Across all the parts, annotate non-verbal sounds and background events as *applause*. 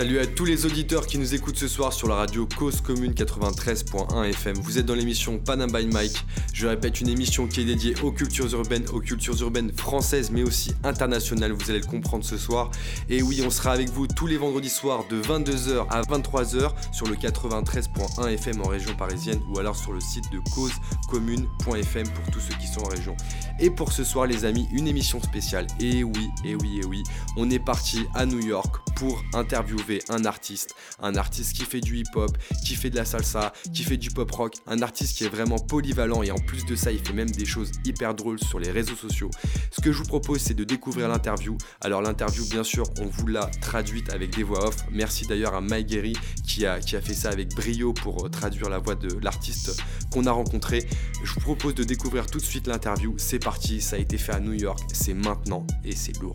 Salut à tous les auditeurs qui nous écoutent ce soir sur la radio Cause Commune 93.1 FM. Vous êtes dans l'émission Panam by Mike. Je répète, une émission qui est dédiée aux cultures urbaines, aux cultures urbaines françaises mais aussi internationales. Vous allez le comprendre ce soir. Et oui, on sera avec vous tous les vendredis soirs de 22h à 23h sur le 93.1 FM en région parisienne ou alors sur le site de causecommune.fm pour tous ceux qui sont en région. Et pour ce soir, les amis, une émission spéciale. Et oui, et oui, et oui, on est parti à New York pour interviewer un artiste. Un artiste qui fait du hip-hop, qui fait de la salsa, qui fait du pop-rock. Un artiste qui est vraiment polyvalent et en plus de ça, il fait même des choses hyper drôles sur les réseaux sociaux. Ce que je vous propose, c'est de découvrir l'interview. Alors, l'interview, bien sûr, on vous l'a traduite avec des voix off. Merci d'ailleurs à Mike Guerry qui a, qui a fait ça avec brio pour euh, traduire la voix de l'artiste qu'on a rencontré. Je vous propose de découvrir tout de suite l'interview. C'est parti, ça a été fait à New York, c'est maintenant et c'est lourd.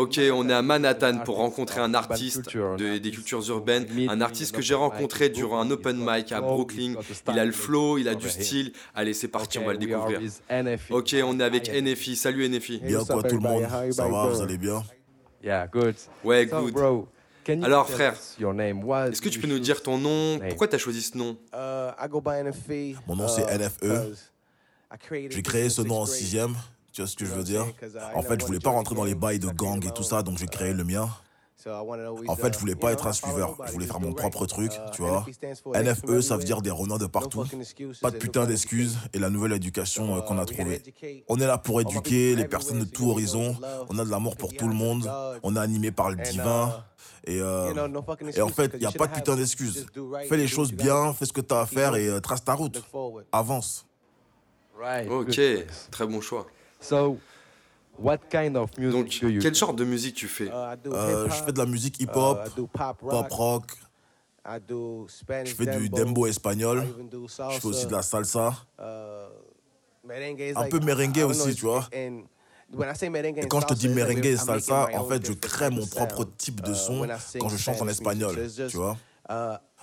Ok, on est à Manhattan pour rencontrer un artiste de- des cultures urbaines, un artiste que j'ai rencontré durant un open mic à Brooklyn. Il a le flow, il a du style. Allez, c'est parti, on va le découvrir. Ok, on est avec NFI. Salut NFI. Bien quoi tout le monde? Ça va, vous allez bien? Ouais, good. Alors frère, est-ce que tu peux nous dire ton nom? Pourquoi t'as choisi ce nom? Mon nom c'est NFE. J'ai créé ce nom en sixième, tu vois ce que je veux dire? En fait, je voulais pas rentrer dans les bails de gang et tout ça, donc j'ai créé le mien. En fait, je voulais pas être un suiveur, je voulais faire mon propre truc, tu vois. NFE, ça veut dire des renards de partout. Pas de putain d'excuses et la nouvelle éducation euh, qu'on a trouvée. On est là pour éduquer les personnes de tout horizon. On a de l'amour pour tout le monde. On est animé par le divin. Et, euh, et en fait, il n'y a pas de putain d'excuses. Fais les choses bien, fais ce que tu as à faire et euh, trace ta route. Avance. Ok, très bon choix. What kind of music Donc, do you quel genre de musique tu fais Euh, je fais de la musique hip-hop, pop rock, je fais du dembo. espagnol, je fais aussi de la salsa, un peu merengue aussi, tu vois. Et quand je te dis merengue et salsa, en fait, je crée mon propre type de son quand je chante en espagnol, tu vois.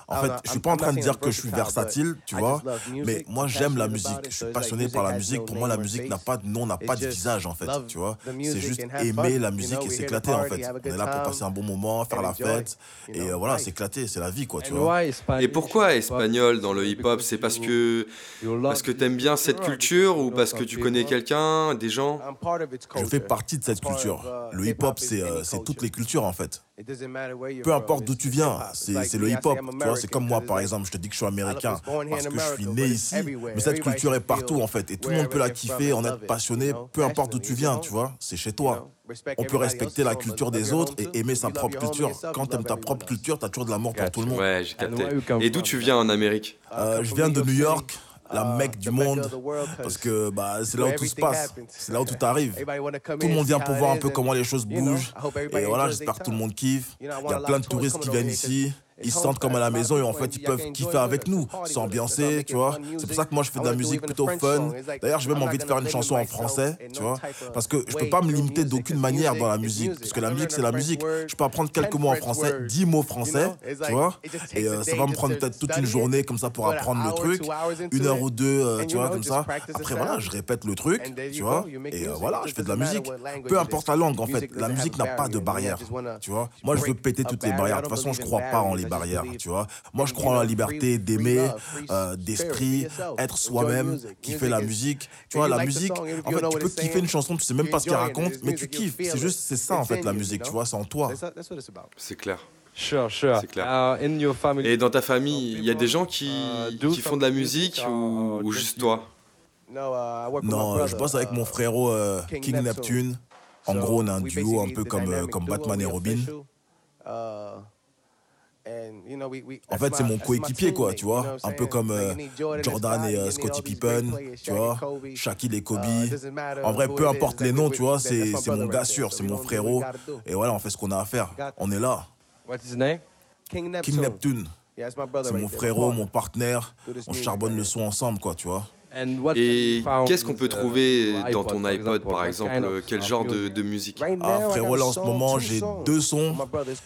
En fait, je suis pas en train de dire que je suis versatile, tu vois, mais moi j'aime la musique, je suis passionné par la musique. Pour moi, la musique n'a pas de nom, n'a pas de visage, en fait, tu vois. C'est juste aimer la musique et s'éclater, en fait. On est là pour passer un bon moment, faire la fête, et voilà, s'éclater, c'est la vie, quoi, tu And vois. Et pourquoi espagnol dans le hip-hop? C'est parce que parce que t'aimes bien cette culture ou parce que tu connais quelqu'un, des gens? Je fais partie de cette culture. Le hip-hop, c'est c'est toutes les cultures, en fait. Peu importe d'où tu viens, c'est c'est le hip-hop. Tu vois, c'est comme moi, par exemple, je te dis que je suis américain parce que je suis né ici, mais cette culture est partout, en fait. Et tout le monde peut la kiffer, en être passionné, peu importe d'où tu viens, tu vois. C'est chez toi. On peut respecter la culture des autres et aimer sa propre culture. Quand t'aimes ta propre culture, t'as toujours de l'amour pour tout le monde. Ouais, j'ai capté. come Et d'où tu viens en Amérique? Euh, je viens de New York, la mecque du monde, parce que bah, c'est là où tout se passe, c'est là où tout arrive. Tout le monde vient pour voir un peu comment les choses bougent. Et voilà, j'espère que tout le monde kiffe. Il y a plein de touristes qui viennent ici. Ils se sentent comme à la maison et en fait ils peuvent kiffer avec nous, s'ambiancer, tu vois. C'est pour ça que moi je fais de la musique plutôt fun. D'ailleurs j'ai même envie de faire une chanson en français, tu vois. Parce que je peux pas me limiter d'aucune manière dans la musique. Parce que la musique c'est la musique. Je peux apprendre quelques mots en français, 10 mots français, tu vois? Et euh, ça va me prendre peut-être toute une journée comme ça pour apprendre le truc. Une heure ou deux, euh, tu vois, comme ça. Après voilà, je répète le truc, tu vois? Et euh, voilà, je fais de la musique. Peu importe la langue en fait, la musique n'a pas de barrière, tu vois. Moi je veux péter toutes les barrières. De toute façon je crois pas en les barrières, tu vois. Moi je crois en la liberté d'aimer, euh, d'esprit, être soi-même, kiffer la musique. Tu vois, la musique, en fait tu peux kiffer une chanson, tu sais même pas ce qu'elle raconte, mais tu kiffes. C'est juste, c'est ça en fait la musique, tu vois, c'est en toi. C'est clair. Sure, sure. Clair. Uh, in your family, Et dans ta famille, il y a des gens qui, qui font de la musique ou, ou juste toi? Non, je bosse avec mon frérot euh, King Neptune. En gros, on a un duo un peu comme, euh, comme Batman et Robin. En fait, c'est mon coéquipier, quoi, tu vois. Un peu comme euh, Jordan et euh, Scottie Pippen, tu vois. Shaquille et Kobe. En vrai, peu importe les noms, tu vois, c'est c'est mon gars sûr, c'est mon frérot. Et voilà, on fait ce qu'on a à faire. On est là. what's his name? King Neptune, c'est mon frérot, mon partenaire. On charbonne le son ensemble, quoi, tu vois. And what Et qu'est-ce qu'on peut uh, trouver dans ton iPod par exemple euh, Quel uh, genre de, musique? Ah, frérot, là en ce moment, j'ai deux sons.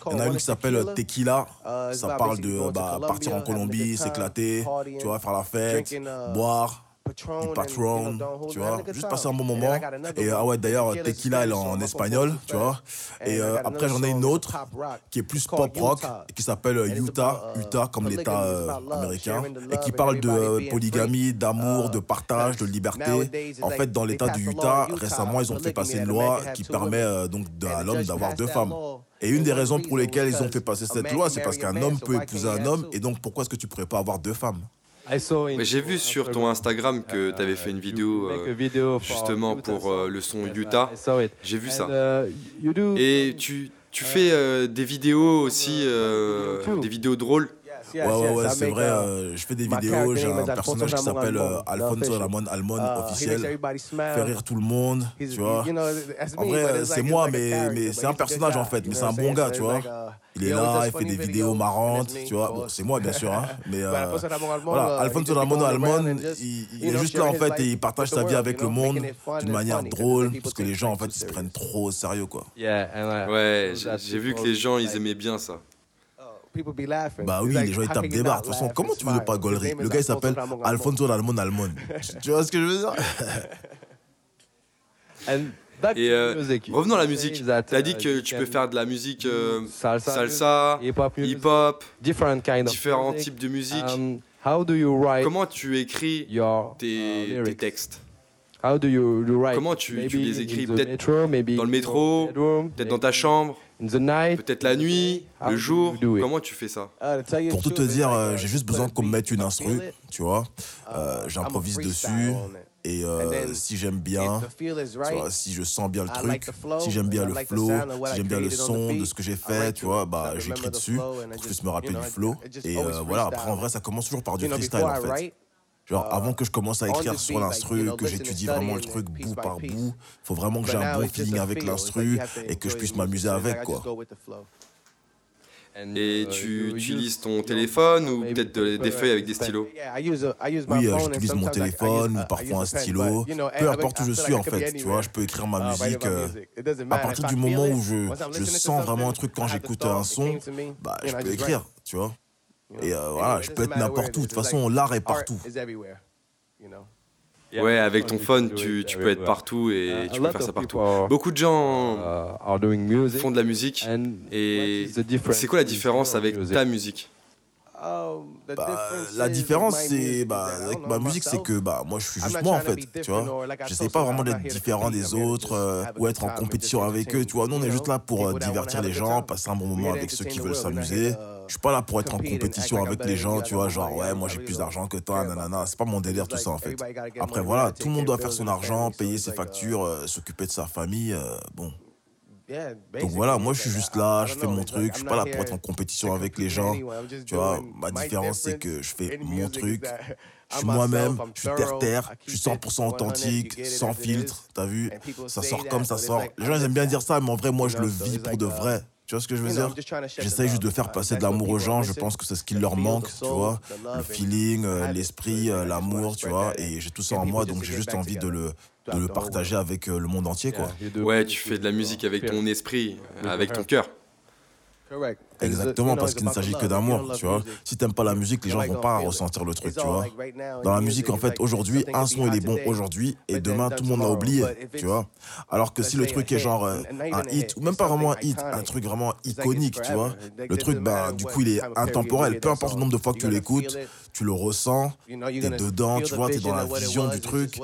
Il y en a une qui s'appelle Tequila. Ça parle de bah, partir en Colombie, s'éclater, tu vois, faire la fête, boire. Du Patron, tu vois, juste passer un bon moment. Et ah ouais, d'ailleurs, Tequila, elle est en espagnol, tu vois. Et euh, après, j'en ai une autre qui est plus pop rock, qui s'appelle Utah, uh, Utah comme l'État euh, américain, et qui parle de polygamie, d'amour, uh, de partage, de liberté. En fait, dans l'État du Utah, récemment, ils ont fait passer une loi qui permet donc à l'homme d'avoir deux femmes. Et une des raisons pour lesquelles ils ont fait passer cette loi, c'est parce qu'un homme peut épouser un homme, et donc pourquoi est-ce que tu pourrais pas avoir deux femmes j'ai vu sur ton Instagram que tu avais fait une vidéo euh, justement pour euh, le son Utah. J'ai vu ça. Et tu, tu fais euh, des vidéos aussi, des vidéos drôles Ouais, ouais, ouais, c'est vrai. Euh, je fais des vidéos. J'ai un personnage qui s'appelle euh, Alfonso Ramon Almon uh, officiel. Fait rire tout le monde, tu vois. En vrai, c'est moi, mais, mais c'est un personnage en fait. Mais c'est un bon gars, tu vois. Il est là, il fait des vidéos marrantes, tu vois. Bon, c'est moi, bien sûr, hein. *laughs* Mais euh, voilà, uh, Alfonso Ramon Almon, il, est juste là en fait et il partage sa vie avec le monde d'une manière drôle parce que les gens en fait ils se prennent trop au sérieux, quoi. Ouais, j'ai vu que les gens ils aimaient bien ça. Bah oui, les gens ils tapent des barres. De toute façon, comment tu veux pas gaulerie Le gars il s'appelle Alfonso Almon Almon. *laughs* tu vois ce que je veux dire? *laughs* Et euh, revenons à la musique. Tu as dit que tu peux faire de la musique euh, salsa, hip-hop, différents types de musique. Um, comment tu écris tes, uh, tes textes? Comment tu, tu les écris? Peut-être dans le métro, peut-être dans ta chambre? Peut-être la nuit, le jour. Comment tu fais ça? Pour tout te dire, euh, j'ai juste besoin qu'on me mette une instru, tu vois. Euh, J'improvise dessus. Et euh, si j'aime bien, si je sens bien le truc, si j'aime bien le flow, si j'aime bien le son de ce que j'ai fait, tu vois, bah j'écris dessus pour que je puisse me rappeler du flow. Et euh, voilà, après en vrai, ça commence toujours par du freestyle en fait. Genre, uh, avant que je commence à écrire sur l'instru, que j'étudie vraiment le truc bout par bout, faut vraiment que j'ai un bon feeling avec l'instru et que je puisse m'amuser avec, quoi. Et uh, tu utilises ton téléphone ou peut-être des feuilles avec des stylos? Oui, euh, j'utilise mon téléphone ou parfois un stylo. Peu importe où je suis en fait, tu vois, je peux écrire ma musique. Euh, à partir du moment où je, je sens vraiment un truc quand j'écoute un son, bah, je peux écrire, tu vois. Et euh, voilà, je peux être n'importe où. De toute façon, l'art est partout. Ouais, avec ton phone, tu, tu peux être partout et tu peux faire ça partout. Beaucoup de gens uh, font de la musique. Et c'est quoi la différence avec ta musique? Um, bah, la différence, c'est bah, avec ma musique, c'est que bah, moi, je suis juste moi en fait. Tu vois, j'essaie pas vraiment d'être différent des autres euh, ou être en compétition avec eux. Tu vois, nous, on est juste là pour euh, divertir les gens, passer un bon moment avec ceux qui veulent s'amuser. Je suis pas là pour être en compétition avec les gens, tu vois, genre ouais, moi j'ai plus d'argent que toi, nanana. C'est pas mon délire tout ça en fait. Après voilà, tout le monde doit faire son argent, payer ses factures, euh, s'occuper de sa famille. bon, donc voilà, moi je suis juste là, je fais mon truc, je suis pas là pour être en compétition avec les gens. Tu vois, ma différence c'est que je fais mon truc, je suis moi-même, je suis terre-terre, je suis 100% authentique, sans filtre, t'as vu? Ça sort comme ça sort. Les gens ils aiment bien dire ça, mais en vrai, moi je le vis pour de vrai. Tu vois ce que je veux dire? J'essaye juste de faire passer de l'amour aux gens. Je pense que c'est ce qui leur manque, tu vois? Le feeling, euh, l'esprit, euh, l'amour, tu vois? Et j'ai tout ça en moi, donc j'ai juste envie de le, de le partager avec euh, le monde entier, quoi. Ouais, tu fais de la musique avec ton esprit, avec ton cœur. Exactement, parce qu'il ne s'agit que d'amour, tu vois. Si t'aimes pas la musique, les gens vont pas ressentir le truc, tu vois. Dans la musique, en fait, aujourd'hui, un son il est bon aujourd'hui et demain tout le monde l'a oublié, tu vois. Alors que si le truc est genre euh, un hit ou même pas vraiment un hit, un truc vraiment iconique, tu vois. Le truc, bah du coup, il est intemporel. Peu importe le nombre de fois que tu l'écoutes, tu le ressens, t'es dedans, tu vois, t'es dans la vision du truc.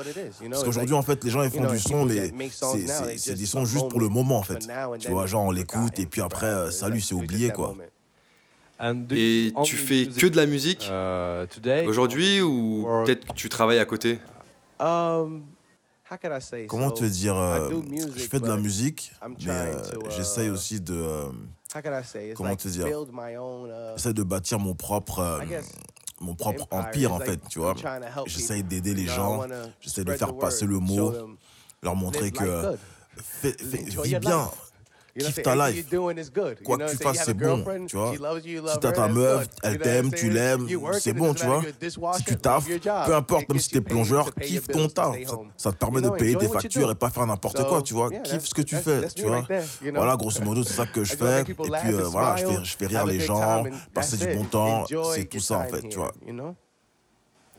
Parce qu'aujourd'hui, en fait, les gens ils font du son, mais c'est des sons juste pour le moment, en fait. Tu vois, genre on l'écoute et puis après, euh, salut, c'est oublié, quoi. Et tu fais que de la musique uh, aujourd'hui ou peut-être que tu travailles à côté? Um, Comment te dire euh, Je fais de la musique, mais euh, j'essaye uh, aussi de. Euh, comment te dire? uh, J'essaie de bâtir mon propre. mon propre empire en fait, tu vois. J'essaie d'aider les gens, j'essaie de faire passer le mot, leur montrer que fais, vis bien, kiffe ta life. Quoi que tu fasses, c'est bon, tu vois. Si t'as ta meuf, elle t'aime, tu l'aimes, c'est bon, tu vois. Si tu taffes, peu importe, même si t'es plongeur, kiffe ton taf. Ça, te permet de payer tes factures et pas faire n'importe quoi, tu vois. Kiffe ce que tu fais, tu vois. Voilà, grosso modo, c'est ça que je fais. Et puis, euh, voilà, je fais, je fais rire les gens, passer du bon temps, c'est tout ça, en fait, tu vois.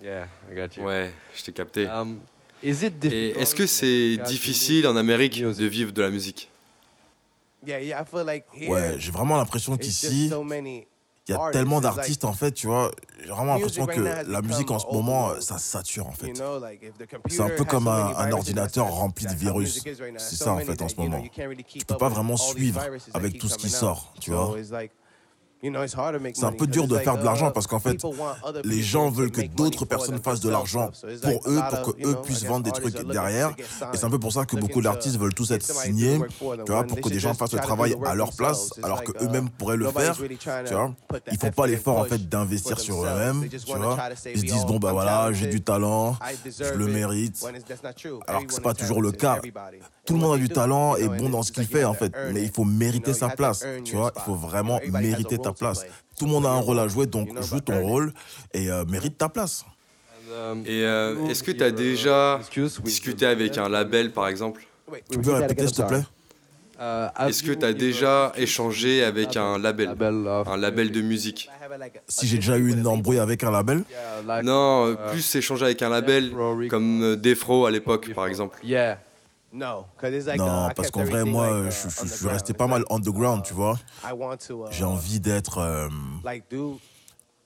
Yeah, I got you. Ouais, je t'ai capté. Um, is it Et difficult est-ce que c'est to difficile en Amérique music? de vivre de la musique Ouais, j'ai vraiment l'impression qu'ici, il y a tellement d'artistes en fait, tu vois. J'ai vraiment l'impression que la musique en ce moment, ça sature en fait. C'est un peu comme un, un ordinateur rempli de virus. C'est ça en fait en ce moment. Tu peux pas vraiment suivre avec tout ce qui sort, tu vois. C'est un peu dur de faire de l'argent parce qu'en fait, Les gens veulent que d'autres personnes fassent de l'argent pour eux, pour que eux puissent vendre des trucs derrière. Et c'est un peu pour ça que beaucoup d'artistes veulent tous être signés, tu vois, pour que des gens fassent le travail à leur place, alors que eux-mêmes pourraient le faire, tu vois. Ils font pas l'effort en fait d'investir sur eux-mêmes, tu vois. Ils se disent bon bah voilà, j'ai du talent, je le mérite. Alors que c'est pas toujours le cas. Tout le monde a du talent et bon dans ce qu'il fait en fait, mais il faut mériter sa place, tu vois. Il faut vraiment mériter ta place. Tout le monde a un rôle à jouer, donc joue ton rôle et euh, mérite ta place. Um, Et euh, est-ce que tu as déjà discuté avec un label, par exemple Tu peux répéter s'il te plaît have Est-ce que tu as déjà échangé avec un label. Un label de musique. Si j'ai déjà eu une embrouille avec un label, Non, euh, uh, plus échanger avec un label comme euh, Defro à l'époque, par exemple. Yeah. Non, parce qu'en vrai, moi, euh, je, je- je suis resté pas mal underground, tu vois. J'ai envie d'être. euh,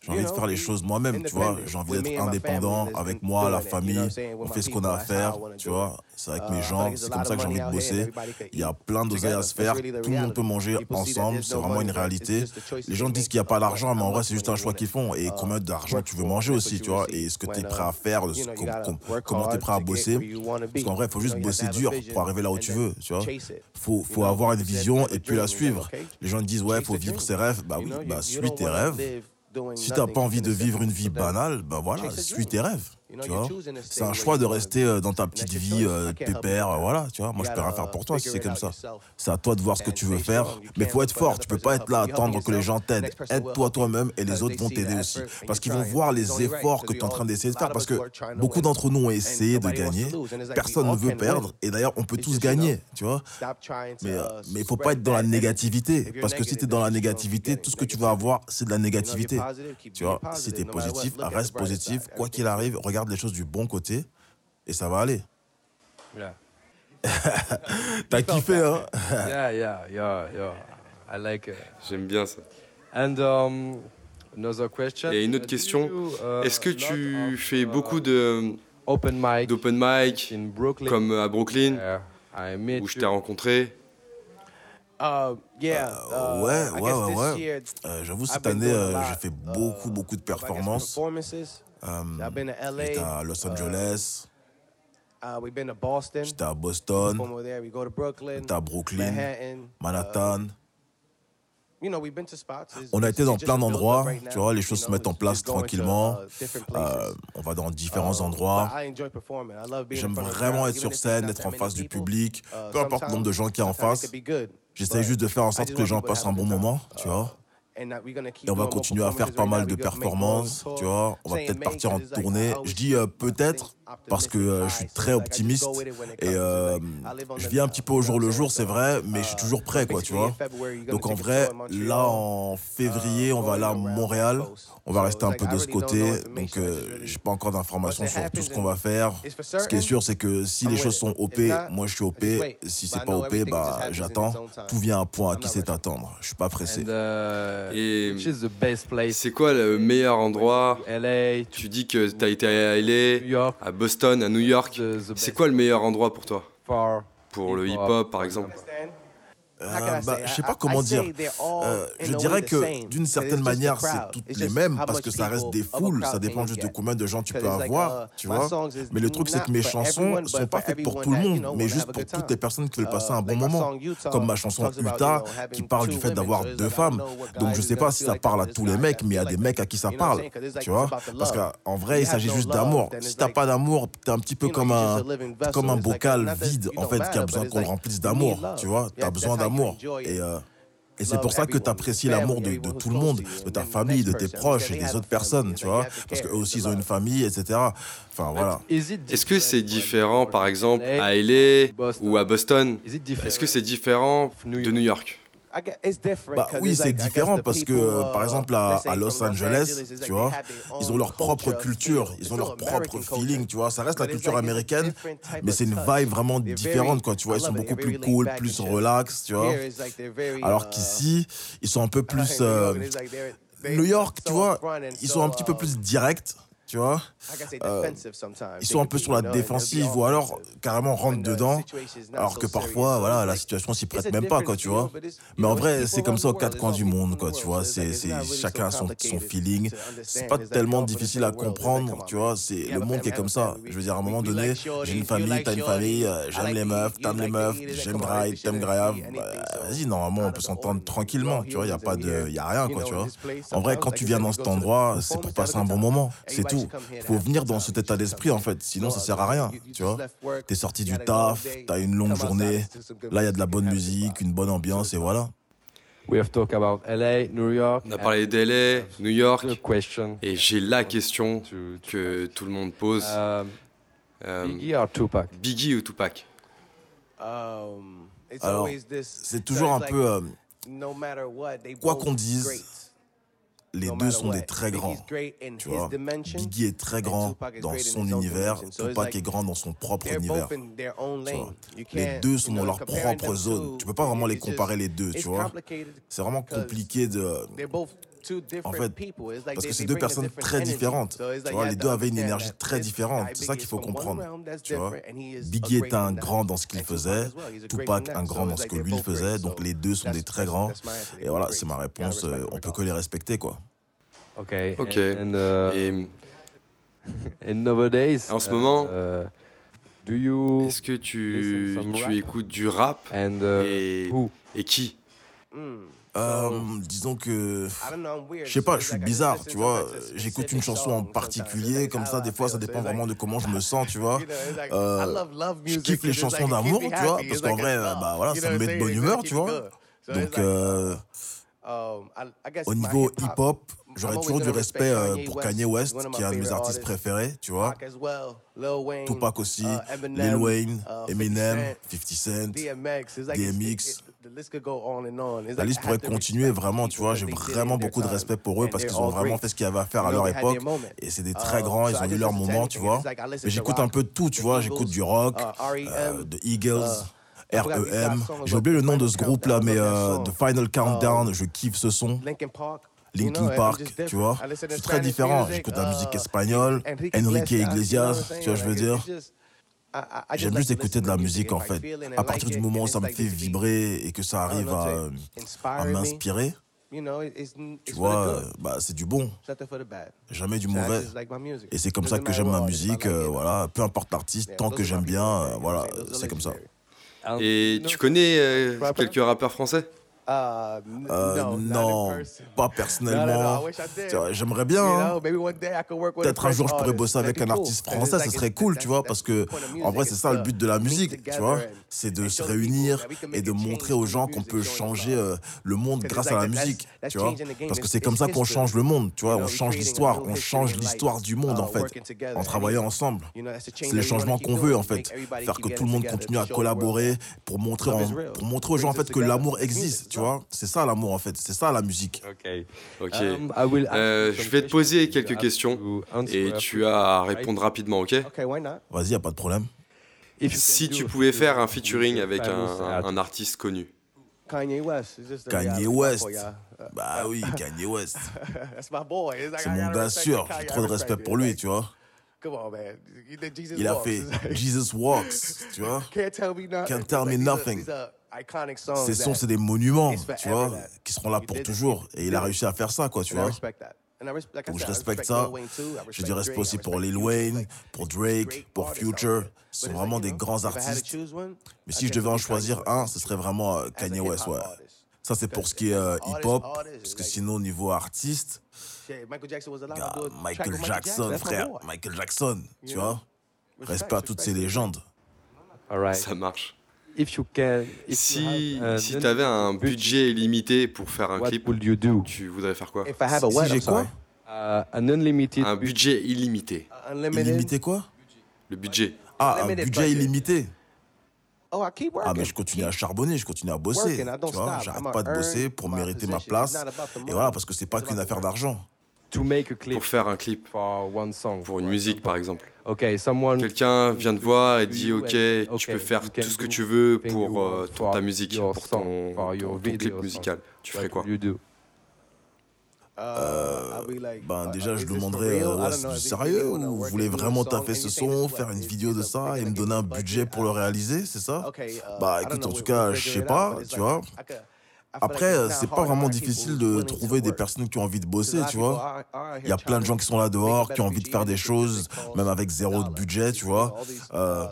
j'ai envie de faire les choses moi-même, tu vois. J'ai envie d'être indépendant avec moi, la famille. On fait ce qu'on a à faire, tu vois. C'est avec mes gens, c'est comme ça que j'ai envie de bosser. Il y a plein d'oseilles à se faire. Tout le monde peut manger ensemble, c'est vraiment une réalité. Les gens disent qu'il n'y a pas d'argent, mais en vrai, c'est juste un choix qu'ils font. Et combien d'argent tu veux manger aussi, tu vois? Et ce que tu es prêt à faire, comment tu es prêt à bosser. Parce qu'en vrai, il faut juste bosser? dur pour arriver là où tu veux, tu vois. Faut, faut avoir une vision et puis la suivre. Les gens disent, ouais, faut vivre ses rêves. Bah oui, bah suis tes rêves. Si t'as pas envie de vivre une vie banale, bah voilà, suis tes rêves. Tu vois? C'est un choix de rester euh, dans ta petite vie euh, pépère, voilà, tu vois? Moi, je peux rien faire pour toi si c'est comme ça. C'est à toi de voir ce que tu veux faire, mais faut être fort. Tu peux pas être là à attendre que les gens t'aident. Aide-toi toi-même et les autres vont t'aider aussi, parce qu'ils vont voir les efforts que tu es en train d'essayer de faire. Parce que beaucoup d'entre nous ont essayé de gagner, personne ne veut perdre, et d'ailleurs, on peut tous gagner, tu vois? Mais euh, mais il faut pas être dans la négativité, parce que si tu es dans la négativité, tout ce que tu vas avoir, c'est de la négativité. Tu vois, si tu es positif, reste positif, quoi qu'il arrive, regarde les choses du bon côté et ça va aller. Yeah. *laughs* T'as kiffé, hein yeah, yeah, yeah, yeah. I like it. J'aime bien ça. And um, another question. Et une autre Uh, do question, you, uh, Est-ce que lot tu of, fais uh, beaucoup de open mic d'open mic, in Brooklyn, comme à Brooklyn, where I met où je you? t'ai rencontré? Euh, ouais, ouais, ouais, ouais. Euh, J'avoue, cette année, euh, j'ai fait beaucoup, beaucoup de performances. J'étais à Los Angeles, j'étais à Boston, j'étais à Brooklyn, Manhattan. On a été dans plein d'endroits, tu vois, les choses se mettent en place tranquillement. Euh, on va dans différents endroits. J'aime vraiment être sur scène, être en face du public, peu importe le nombre de gens qu'il y a en face. J'essaie juste de faire en sorte que les gens passent un bon moment, tu vois. Et on va continuer à faire pas mal de performances, tu vois. On va peut-être partir en tournée. Je dis euh, peut-être parce que euh, je suis très optimiste et euh, je vis un petit peu au jour le jour, c'est vrai, mais je suis toujours prêt, quoi, tu vois. Donc en vrai, là en février, on va aller à Montréal. On va rester un peu de ce côté. Donc euh, j'ai pas encore d'informations sur tout ce qu'on va faire. Ce qui est sûr, c'est que si les choses sont OP, moi je suis OP. Si c'est pas OP, bah j'attends. Tout vient à point à qui c'est attendre. Je suis pas pressé. And, uh, Et which is the best place? c'est quoi le meilleur endroit? LA, Tu dis que tu as été à LA, New York, à Boston, à New York. C'est quoi le meilleur endroit pour toi? Pour le hip-hop, par exemple Euh, bah, je sais pas comment dire. Euh, je dirais que d'une certaine manière, c'est toutes les mêmes parce que ça reste des foules. Ça dépend juste de combien de gens tu peux avoir, tu vois? Mais le truc, c'est que mes chansons sont pas faites pour tout le monde, mais juste pour toutes les personnes qui veulent passer un bon moment. Comme ma chanson Utah qui parle du fait d'avoir deux femmes. Donc je sais pas si ça parle à tous les mecs, mais il y a des mecs à qui ça parle, tu vois. Parce qu'en vrai, il s'agit juste d'amour. Si t'as pas d'amour, t'es un petit peu comme un, comme un bocal vide en fait qui a besoin qu'on le remplisse d'amour, tu vois. T'as besoin d'amour. Et, euh, et c'est pour ça que tu apprécies l'amour de, de tout le monde, de ta famille, de tes proches et des autres personnes, tu vois. Parce qu'eux aussi, ils ont une famille, etc. Enfin, voilà. Is it Est-ce que c'est different différent, par exemple, LA, à LA Boston? ou à Boston? Is it different Est-ce que c'est différent de New York? Bah oui, c'est différent parce que, par exemple, à, à, Los Angeles, tu vois, ils ont leur propre culture, ils ont leur propre feeling, tu vois. Ça reste la culture américaine, mais c'est une vibe vraiment différente, quoi, tu vois. Ils sont beaucoup plus cool, plus relax, tu vois. Alors qu'ici, ils sont un peu *laughs* plus... Euh, New York, tu vois, ils sont un petit peu plus directs tu vois. Euh, ils sont un peu sur la défensive ou alors carrément rentrent dedans, alors que parfois, voilà, la situation s'y prête même pas, quoi, tu vois. Mais en vrai, c'est comme ça aux quatre coins du monde, quoi, tu vois. C'est, chacun a son, son feeling. C'est pas tellement difficile à comprendre, tu vois. C'est le monde qui est comme ça. Je veux dire, à un moment donné, j'ai une famille, t'as une famille, euh, j'aime les meufs, t'aimes les meufs, j'aime Graille, t'aimes Grave. Bah, vas-y, normalement, on peut s'entendre tranquillement, tu vois. Y a pas de, y a rien, quoi, tu vois. En vrai, quand tu viens dans cet endroit, c'est pour passer un bon moment, c'est tout. Faut venir dans cet état d'esprit en fait, sinon ça sert à rien, tu vois. T'es sorti du taf, t'as une longue journée, là il y a de la bonne musique, une bonne ambiance et voilà. We have talked about LA, New York. On a parlé d'LA, New York. Et j'ai la question que tout le monde pose. Biggie ou Tupac? Biggie ou Tupac? Um, Alors, c'est toujours un peu... Euh, quoi qu'on dise, les deux sont des très grands. Tu vois, Biggie est très grand dans son univers, Tupac est grand dans son propre univers. Les deux sont dans leur propre zone. Tu peux pas vraiment les comparer les deux, tu vois. C'est vraiment compliqué de en fait, parce que c'est deux personnes très différentes. Tu vois, les deux avaient une énergie très différente. C'est ça qu'il faut comprendre. Tu vois, Biggie est un grand dans ce qu'il faisait, Tupac un grand dans ce que lui faisait. Donc les deux sont des très grands. Et voilà, c'est ma réponse. Euh, on peut que les respecter, quoi. Ok. Ok. Uh, Et *laughs* nowadays, en ce moment, uh, do you est-ce que tu, tu écoutes du rap? And, uh, et, et qui? Hmm. Euh, disons que je sais pas, je suis bizarre, tu vois. J'écoute une chanson en particulier, comme ça, des fois, ça dépend vraiment de comment je me *laughs* sens, tu vois. Euh, je kiffe les chansons d'amour, tu vois, parce qu'en vrai, bah voilà, ça me met de bonne humeur, tu vois. Donc, euh, au niveau hip-hop, j'aurais toujours du respect pour Kanye West, qui est un de mes artistes préférés, tu vois. Tupac aussi, Lil Wayne, Eminem, 50 Cent, DMX. La liste pourrait continuer vraiment, tu vois. J'ai vraiment beaucoup de respect pour eux parce qu'ils ont vraiment fait ce qu'il y avait à faire à leur époque. Et c'est des très grands, ils ont eu leur moment, tu vois. Mais j'écoute un peu de tout, tu vois. J'écoute du rock, euh, de Eagles. REM, j'ai oublié le nom de ce groupe-là, mais euh, The Final Countdown, je kiffe ce son. Linkin Park, tu vois. Je suis très différent. J'écoute la musique espagnole, Enrique Iglesias, tu vois, je veux dire? J'aime juste écouter de la musique en fait. À partir du moment où ça me fait vibrer et que ça arrive à, m'inspirer, tu vois, bah, c'est du bon. Jamais du mauvais. Et c'est comme ça que j'aime ma musique. Euh, voilà, peu importe l'artiste, tant que j'aime bien, euh, voilà, c'est comme ça. Et tu connais euh, quelques rappeurs français? Euh, euh, non, pas personnellement. J'aimerais bien. Hein. Peut-être un jour je pourrais bosser avec un artiste français, ce serait cool, tu vois, parce que en vrai c'est ça le but de la musique, tu vois, c'est de se réunir et de montrer aux gens qu'on peut changer euh, le monde grâce à la musique, tu vois, parce que c'est comme ça qu'on change le monde, tu vois, on change l'histoire, on change l'histoire du monde en fait, en travaillant ensemble. C'est le changement qu'on veut en fait, faire que tout le monde continue à collaborer pour montrer, pour montrer aux gens en fait que l'amour existe, tu vois? C'est ça l'amour en fait, c'est ça la musique. Ok. Ok. Um, euh, je vais te poser quelques questions et tu as à répondre rapidement, ok? Vas-y, y a pas de problème. Si tu pouvais faire un featuring avec un, un artiste connu. Kanye West. Kanye West. Bah oui, Kanye West. *laughs* C'est mon gars sûr. J'ai trop de respect pour lui, tu vois. Il a fait Jesus Walks, tu vois. *laughs* Can't tell me nothing. Ces sons, c'est des monuments, tu vois, qui seront là pour toujours. Et il a réussi à faire ça, quoi, tu vois. Donc je respecte ça. J'ai du respect aussi pour Lil Wayne, pour Drake, pour Future. Ce sont vraiment des grands artistes. Mais si je devais en choisir un, ce serait vraiment euh, Kanye West, ouais. Ça, c'est pour ce qui est euh, hip-hop, parce que sinon, au niveau artiste, Michael Jackson, frère, Michael Jackson, tu vois? Respect à toutes ces légendes. Ça marche si si tu avais un budget illimité pour faire un clip, tu voudrais faire quoi? Si j'ai quoi? Uh, Un budget. illimité. Illimité quoi? Le budget. Ah, un budget illimité. Oh, ah, mais je continue à charbonner, je continue à bosser. Tu vois, j'arrête pas de bosser pour mériter ma place. Et voilà, parce que c'est pas qu'une affaire d'argent. Pour faire un clip pour une musique par exemple. Quelqu'un vient te voir et dit ok, tu peux faire tout ce que tu veux pour euh, ta musique, pour ton, clip musical. Tu ferais quoi euh, ben déjà je demanderais euh, sérieux ou vous voulez vraiment taper ce son, faire une vidéo de ça et me donner un budget pour le réaliser, c'est ça Bah écoute, en tout cas, je sais pas, tu vois. Après, c'est pas vraiment difficile de trouver des personnes qui ont envie de bosser, tu vois. Il y a plein de gens qui sont là dehors, qui ont envie de faire des choses, même avec zéro de budget, tu vois. Euh,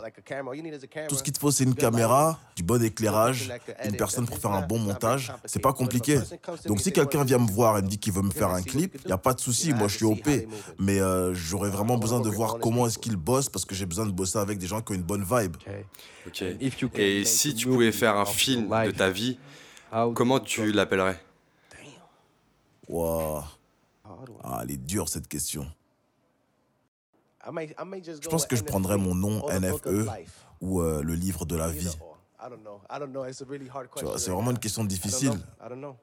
tout ce qu'il te faut, c'est une caméra, du bon éclairage, une personne pour faire un bon montage. C'est pas compliqué. Donc si quelqu'un vient me voir et me dit qu'il veut me faire un clip, il n'y a pas de souci, moi je suis OP. Mais euh, j'aurais vraiment besoin de voir comment est-ce qu'il bosse parce que j'ai besoin de bosser avec des gens qui ont une bonne vibe. Et si tu pouvais faire un film de ta vie, Comment tu l'appellerais? Wow. Ah, elle est dure cette question. Je pense que je prendrais mon nom NFE ou euh, le livre de la vie. C'est vraiment une question difficile.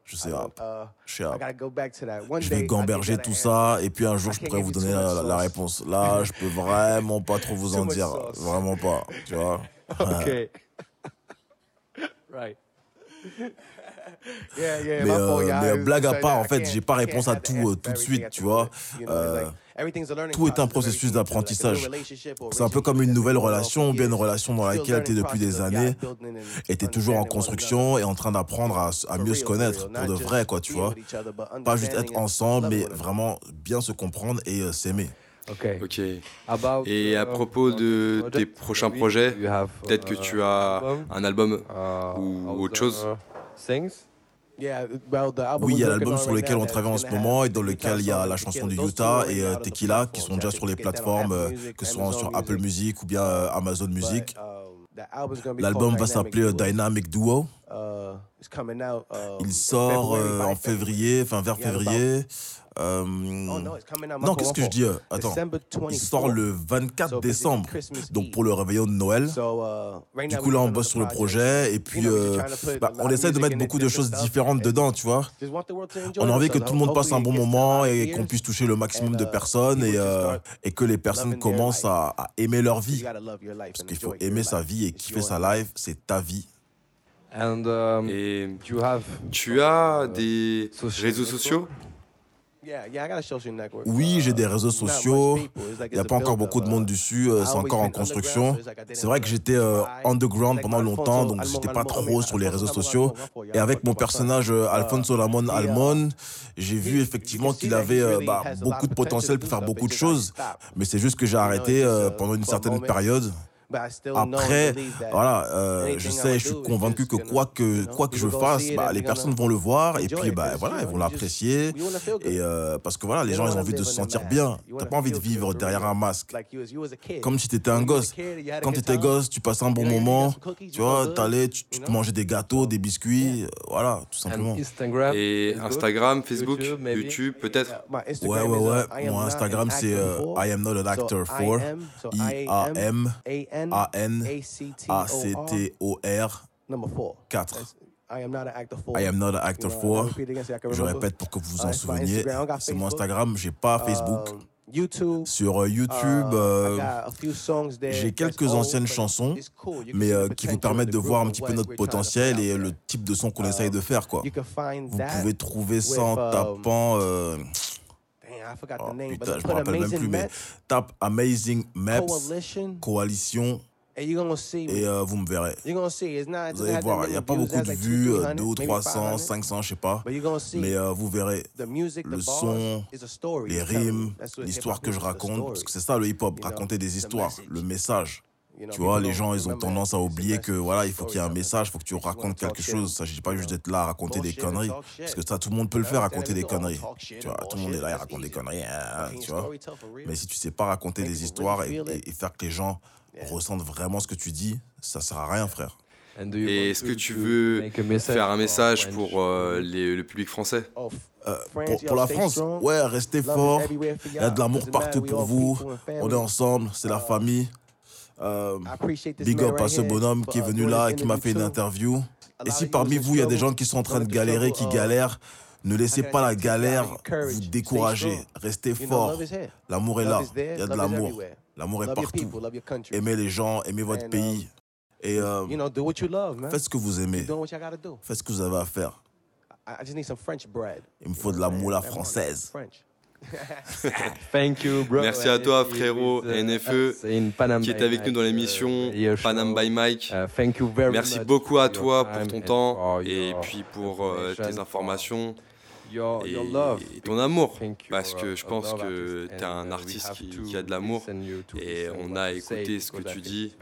Je sais pas. Je vais gamberger tout ça et puis un jour je pourrais vous donner la, réponse. Là, je peux *laughs* vraiment pas trop vous en dire. Vraiment pas. Tu vois. *laughs* Ok. *laughs* right mais, euh, blague à part, en fait, j'ai pas réponse à tout euh, tout de suite, tu vois. Euh, tout est un processus d'apprentissage. C'est un peu comme une nouvelle relation, ou bien une relation dans laquelle tu es depuis des années et tu es toujours en construction et en train d'apprendre à, à, mieux se connaître pour de vrai, quoi, tu vois. Pas juste être ensemble, mais vraiment bien se comprendre et s'aimer. Ok. Et à propos de tes prochains projets, peut-être que tu as un album ou autre chose oui, il y a l'album sur lequel on travaille en ce moment et dans lequel il y a la chanson de Utah et euh, Tequila qui sont déjà sur les plateformes, euh, que ce soit sur Apple Music ou bien euh, Amazon Music. L'album va s'appeler Dynamic Duo. Il sort en février, enfin vers février. Euh, oh, non, qu'est-ce que je dis euh, Attends, il sort le 24 décembre, donc pour le réveillon de Noël. Uh, du coup, là, on bosse sur le projet et puis euh, bah, on essaie de mettre beaucoup de choses différentes dedans, tu vois. On a envie que tout le monde passe un bon moment et qu'on puisse toucher le maximum de uh, personnes et, et que les personnes commencent à, aimer leur vie. Parce qu'il faut aimer sa vie et kiffer sa life, c'est ta vie. Um, et tu as des réseaux sociaux? Oui, j'ai des réseaux sociaux. Il n'y a pas encore beaucoup de monde dessus. Euh, c'est encore en construction. C'est vrai que j'étais euh, underground pendant longtemps, donc j'étais pas trop sur les réseaux sociaux. Et avec mon personnage euh, Alfonso Ramon Almon, j'ai vu effectivement qu'il avait bah, beaucoup de potentiel pour faire beaucoup de choses. Mais c'est juste que j'ai arrêté pendant une certaine période. Après, voilà, euh, je sais, je suis convaincu que quoi que, quoi que je fasse, bah, les personnes vont le voir et puis bah, voilà, elles vont l'apprécier. Et euh, parce que voilà, les gens, ils ont envie de se sentir bien. T'as pas envie de vivre derrière un masque. Comme si tu étais un gosse. Quand tu étais gosse, tu passais un bon moment. Tu vois, t'allais, tu, tu mangeais des gâteaux, des biscuits. Euh, voilà, tout simplement. Et Instagram, Facebook, YouTube, peut-être Ouais, ouais, ouais. Mon Instagram, c'est I am not an actor for. I-A-M. A-N-A-C-T-O-R 4. I am not an actor for. Je répète pour que vous vous en souveniez. C'est mon Instagram, j'ai pas Facebook. Um, Sur euh, YouTube, uh, euh, j'ai quelques anciennes chansons, mais euh, qui vous permettent de voir un petit peu notre potentiel et le type de son qu'on um, essaye de faire. Quoi. Vous pouvez trouver ça en um, tapant. Oh, putain, je me rappelle même plus, mais tape Amazing Maps, Coalition. Et euh, vous me verrez. Vous allez voir, il n'y a pas beaucoup de vues, 200 ou 300, 500, je sais pas. Mais euh, vous verrez le son, les rimes, l'histoire que je raconte. Parce que c'est ça le hip-hop, raconter des histoires, le message. Tu vois, les gens, ils ont tendance à oublier que voilà, il faut qu'il y ait un message, il faut que tu racontes quelque chose. Ça ne s'agit pas juste d'être là à raconter des conneries. Parce que ça, tout le monde peut le faire, raconter des conneries. Tu vois, tout le monde est là et raconte des conneries. Hein, tu vois. Mais si tu sais pas raconter des histoires et, faire que les gens ressentent vraiment ce que tu dis, ça sert à rien, frère. Et est-ce que tu veux faire un message pour euh, le public français? Euh, pour, la France, ouais, restez fort. Il y a de l'amour partout pour vous. On est ensemble, c'est la famille. Euh, big up à ce bonhomme qui est venu là et qui m'a fait une interview. Et si parmi vous, il y a des gens qui sont en train de galérer, qui galèrent, ne laissez pas la galère vous décourager. Restez fort. L'amour est là. Il y a de l'amour. L'amour est partout. Aimez les gens, aimez votre pays. Et euh, faites ce que vous aimez. Faites ce que vous avez à faire. Il me faut de la moula française. *laughs* Thank you, bro. Merci à toi, frérot uh, NFE, qui est avec nous dans l'émission uh, Panam by Mike. Merci beaucoup à toi pour ton temps et puis pour euh, tes informations. Et, ton amour. Parce que je pense que tu es un artiste qui, a de l'amour et on a écouté ce que tu dis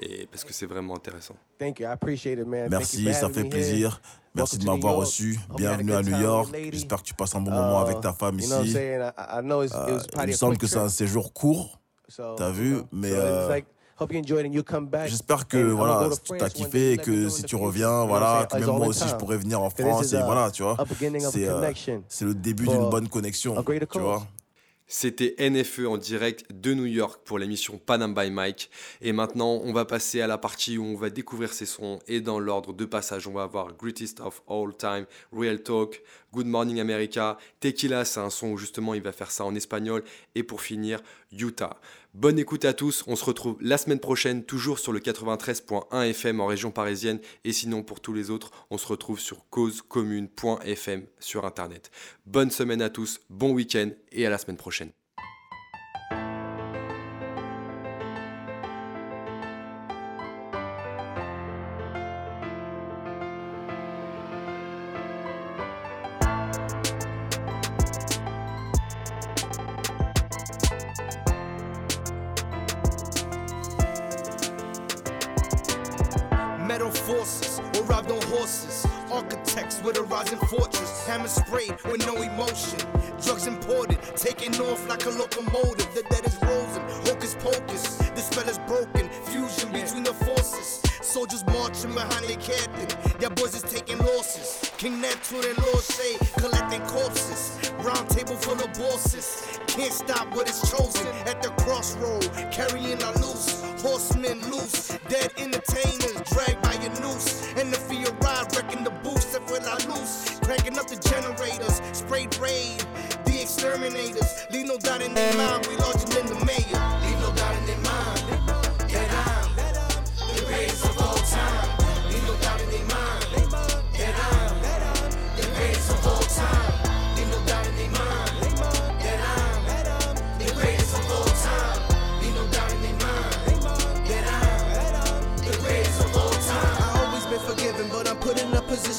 et parce que c'est vraiment intéressant. Merci, ça fait plaisir. Merci de m'avoir reçu. Bienvenue à New York. J'espère que tu passes un bon moment avec ta femme ici. Euh, il me semble que c'est un séjour court. T'as vu Mais euh, j'espère que voilà, tu as kiffé et que si tu reviens, voilà, que même moi aussi je pourrais venir en France et voilà, tu vois. Euh, c'est le début d'une bonne connexion, tu vois. C'était NFE en direct de New York pour l'émission Panam by Mike. Et maintenant, on va passer à la partie où on va découvrir ses sons. Et dans l'ordre de passage, on va avoir Greatest of All Time, Real Talk, Good Morning America, Tequila, c'est un son où justement il va faire ça en espagnol. Et pour finir, Utah. Bonne écoute à tous, on se retrouve la semaine prochaine, toujours sur le 93.1 FM en région parisienne, et sinon pour tous les autres, on se retrouve sur causecommune.fm sur Internet. Bonne semaine à tous, bon week-end, et à la semaine prochaine. King Neptune and Lord Say collecting corpses. Round table full of bosses. Can't stop what is chosen. At the crossroad, carrying our loose. Horsemen loose. Dead entertainers dragged by a noose. And the fear ride wrecking the booth. that when I loose. Cranking up the generators. Sprayed raid. The exterminators. Leave no doubt in their mind. We larger than the mayor.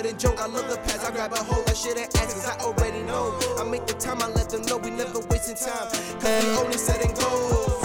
I couldn't joke. I love the past, I grab a hold. I shouldn't ask, cause I already know. I make the time, I let them know we never wasting time. Cause we only setting goals.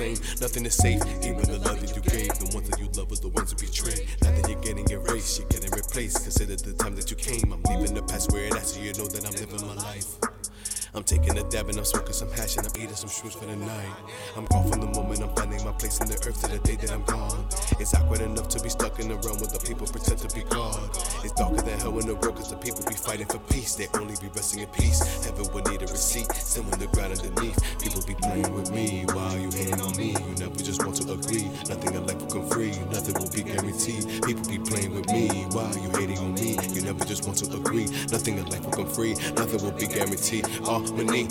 Same. Nothing is safe. Even the love that you gave. The ones that you love was the ones who betrayed. Now that you're getting erased, you're getting replaced. Consider the time that you came. I'm leaving the past where it at so you know that I'm living my life. I'm taking a dab and I'm smoking some hash and I'm eating some shrooms for the night. I'm gone from the moment I'm finding my place in the earth to the day that I'm gone. It's awkward enough to be stuck in a realm where the people pretend to be God. It's darker than hell in the world cause the people be fighting for peace. They only be resting in peace. Heaven would need a receipt, someone the ground underneath. Free, nothing will be guaranteed. Uh, Harmony.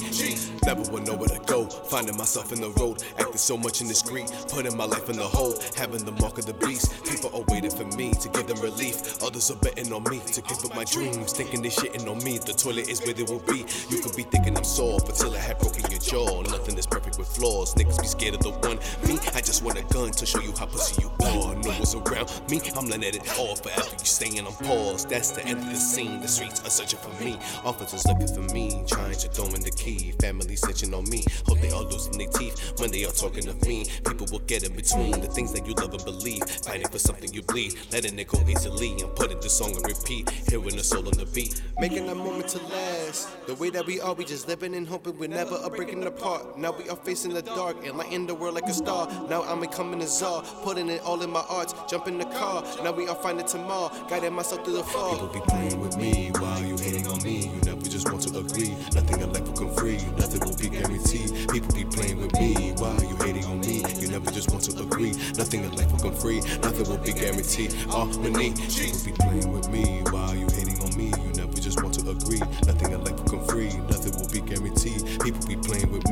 Never will know where to go. Finding myself in the road, acting so much in the street, putting my life in the hole, having the mark of the beast. People are waiting for me to give them relief. Others are betting on me to give up my dreams, thinking they shitting on me. The toilet is where they will be. You could be thinking I'm soft until I have broken jaw. Nothing is perfect with flaws. Niggas be scared of the one. Me, I just want a gun to show you how pussy you are. No one's around me. I'm letting it all forever. You staying on pause. That's the end of the scene. The streets are searching for me. Officers looking for me, trying to throw in the key. Family snitching on me. Hope they all losing their teeth when they are talking of me. People will get in between the things that you love and believe. Fighting for something you bleed. Letting it go easily. I'm putting the song on repeat. Hearing the soul on the beat. Making a moment to last. The way that we are, we just living and hoping we're never a breaking apart. Now we are facing the dark and lighting the world like a star. Now I'm becoming a czar. Putting it all in my arts. Jump in the car. Now we are finding tomorrow. Guiding myself through the fall. People be playing with me while you hating on me. You never just want to agree. Nothing in life will come free. Nothing will be guaranteed. People be playing with me while you hating on me. You never just want to agree. Nothing in life will come free. Nothing will be guaranteed. Harmony. People be playing with me while you hating on me. You never just want to agree. Nothing in life will come free. Nothing will be guaranteed. People be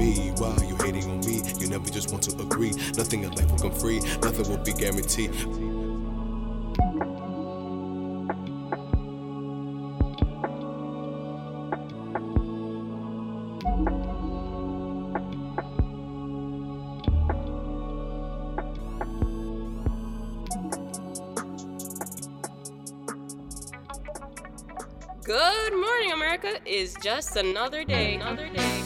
me while you hating on me. You never just want to agree. Nothing in life will come free. Nothing will be guaranteed. Good morning, America is just. Another day. Another day.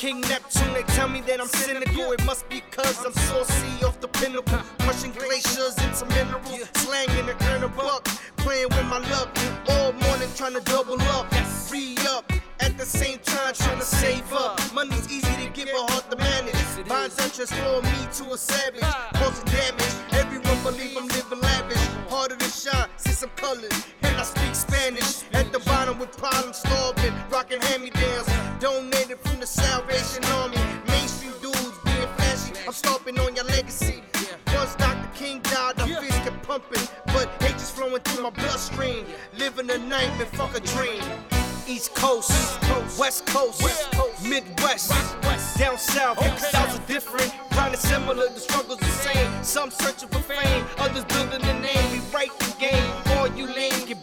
King Neptune, they tell me that I'm cynical. It must be cause I'm saucy off the pinnacle. Crushing glaciers into minerals, slanging to earn a buck. Playing with my luck all morning, trying to double up. Free up. At the same time, trying to save up. Money's easy to give, but hard to manage. Minds that transform me to a savage, causing damage. Everyone believe I'm living lavish. Harder to shine, see some colors, and I speak Spanish. At the bottom with problems, starving, rocking hand-me-downs. Donated from the Salvation Army. Mainstream dudes being flashy. I'm stomping on your legacy. Once Dr. King died, the fist kept pumping, but hate just flowing through my bloodstream. Living a nightmare, fuck a dream. East Coast, West Coast, Midwest, down south. Styles are different, grinding similar, the struggle's the same. Some searching for fame, others building a name. We write the game.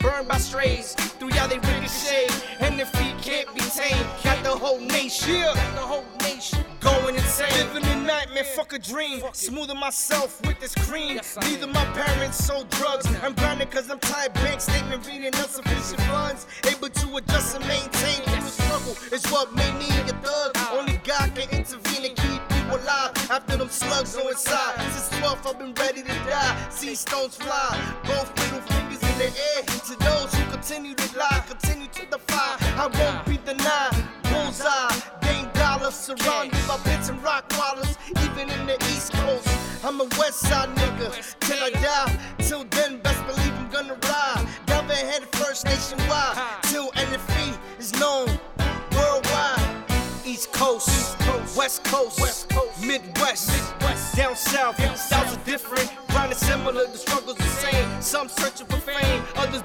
All you lame get burned by strays. Through y'all they ricochet, and their feet can't be tamed. Got the whole nation, the whole nation going insane. Living a nightmare, fuck a dream. Smoothing myself with this cream. Neither my parents sold drugs. I'm grinding cause I'm tired. Bank statement reading insufficient funds. Able to adjust and maintain through the struggle is what made me a thug. Ah. Only God can intervene and keep you alive after them slugs go inside. Since 12, I've been ready to die. See stones fly, both fingers in the air. To those who continue to lie, continue to defy. I won't be denied. Bullseye, Dame Dollar, surrounded by bits and rock wallers, even in the East Coast. I'm a West Side nigga till I die. Till then, best believe I'm gonna ride. Delve head first nationwide. Till NFE is known worldwide. East Coast, West Coast, Midwest, down south. Styles are different, grinding similar, the struggle's the same. Some searching for fame, others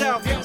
yourself.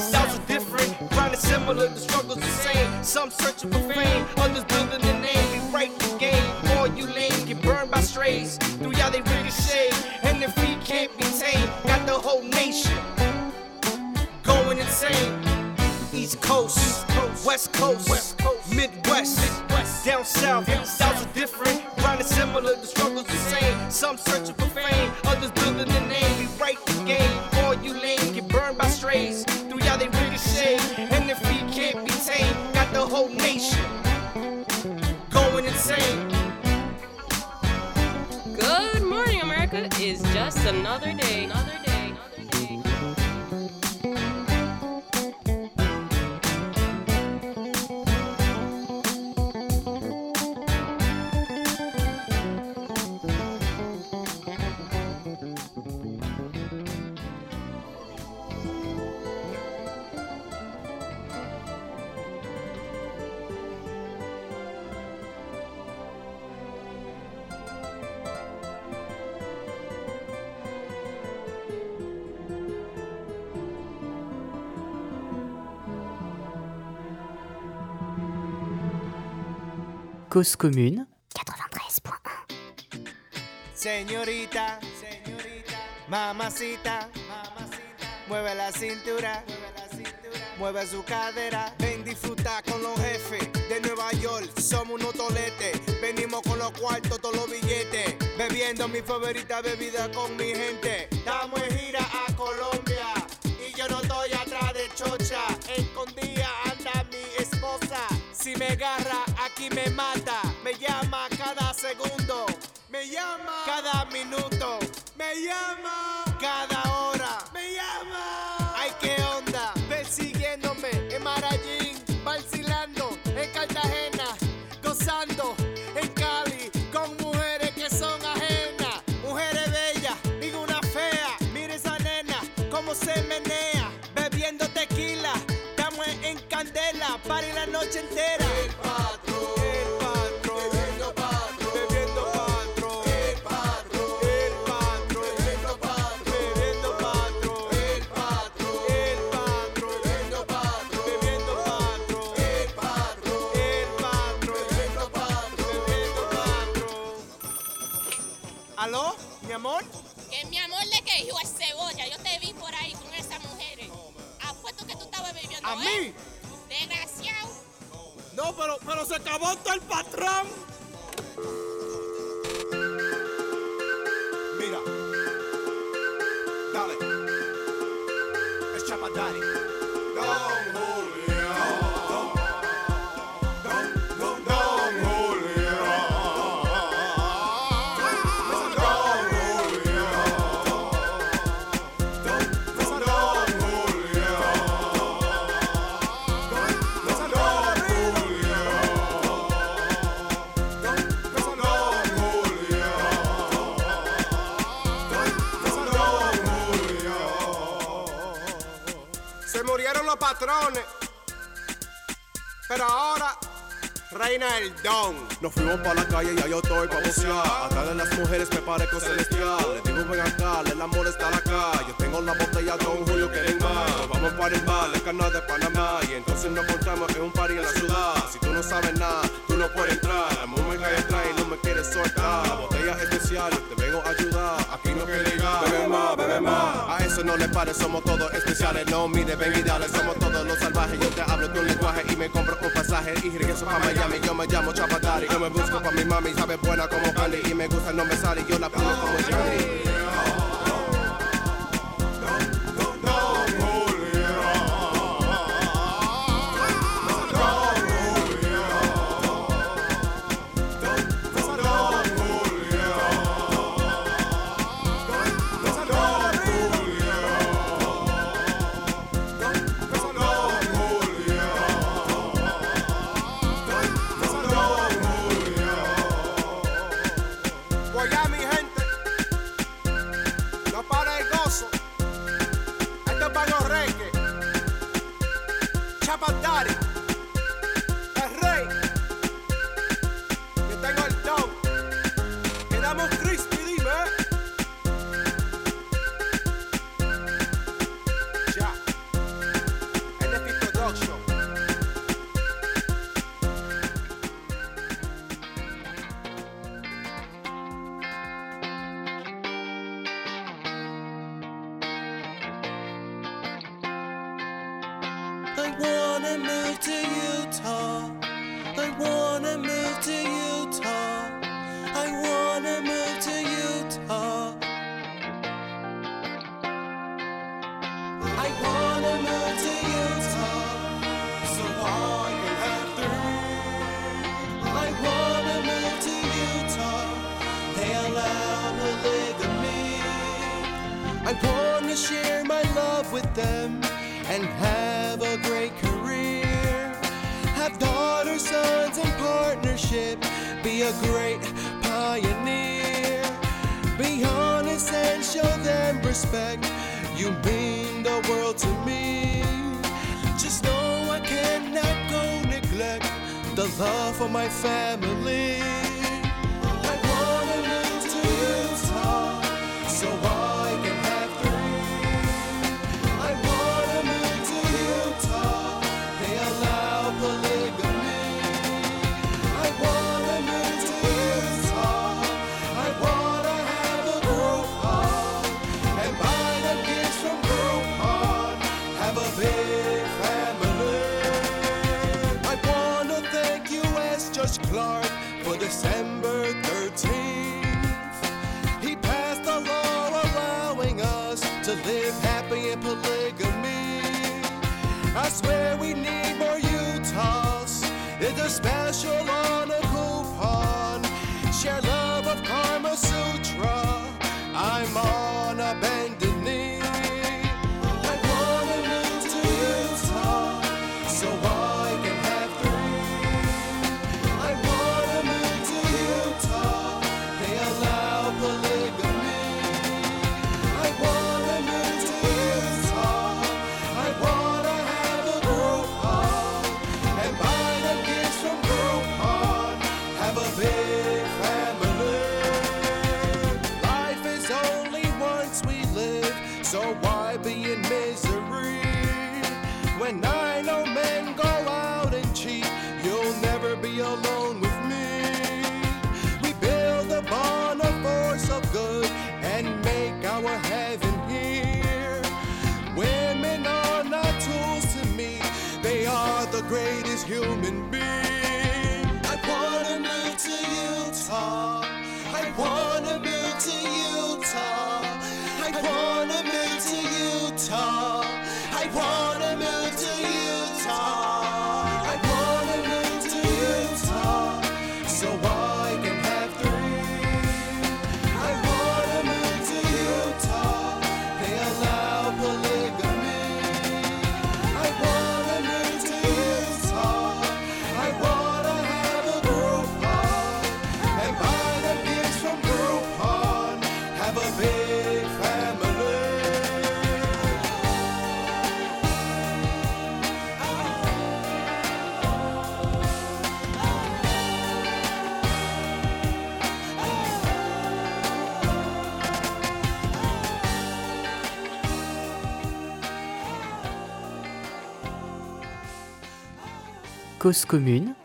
Cause commune 93.1 Señorita, señorita, mamacita, mamacita, mueve la cintura, mueve la cintura, mueve su cadera. Ven disfruta con los jefes de Nueva York, somos unos toletes, venimos con los cuartos, todos los billetes, bebiendo mi favorita bebida con mi gente. Estamos en gira a Colombia y yo no estoy atrás de chocha, escondida anda mi esposa. Si me agarra, me mata. Me llama cada segundo. Me llama cada minuto. Me llama cada hora. Me llama. Ay, qué onda. Persiguiéndome en Marallín. Vacilando en Cartagena. Gozando en Cali. Con mujeres que son ajenas. Mujeres bellas. Ninguna fea. Mire esa nena. Cómo se menea. Bebiendo tequila en candela para la noche entera. Es Pero ahora reina el don. Nos fuimos para la calle y ya yo estoy pa' bucear. Acá de las mujeres me parezco celestial. Le digo ven acá, el amor está la calle. Yo tengo la botella Don Julio quieren más. Vamos para el bar, el canal de Panamá. Y entonces nos encontramos en un party en la ciudad. Si tú no sabes nada, tú no puedes entrar. La mujer cae atrás me quieres soltar. La botella es especial, te vengo a ayudar. Aquí no quiere llegar. Bebe más, bebe más. A eso no le pare, somos todos especiales. No mire, ven y somos todos los salvajes. Yo te hablo tu lenguaje y me compro un pasaje. Y regreso pa' Miami, yo me llamo Chapadari. Yo me busco pa' mi mami, sabe buena como Candy. Y me gusta, no me sale, yo la pongo como Johnny. George Clark for December 13th. He passed a law allowing us to live happy in polygamy. I swear we need more Utahs. It's a special greatest human being. I wanna move to Utah. I wanna be. cause commune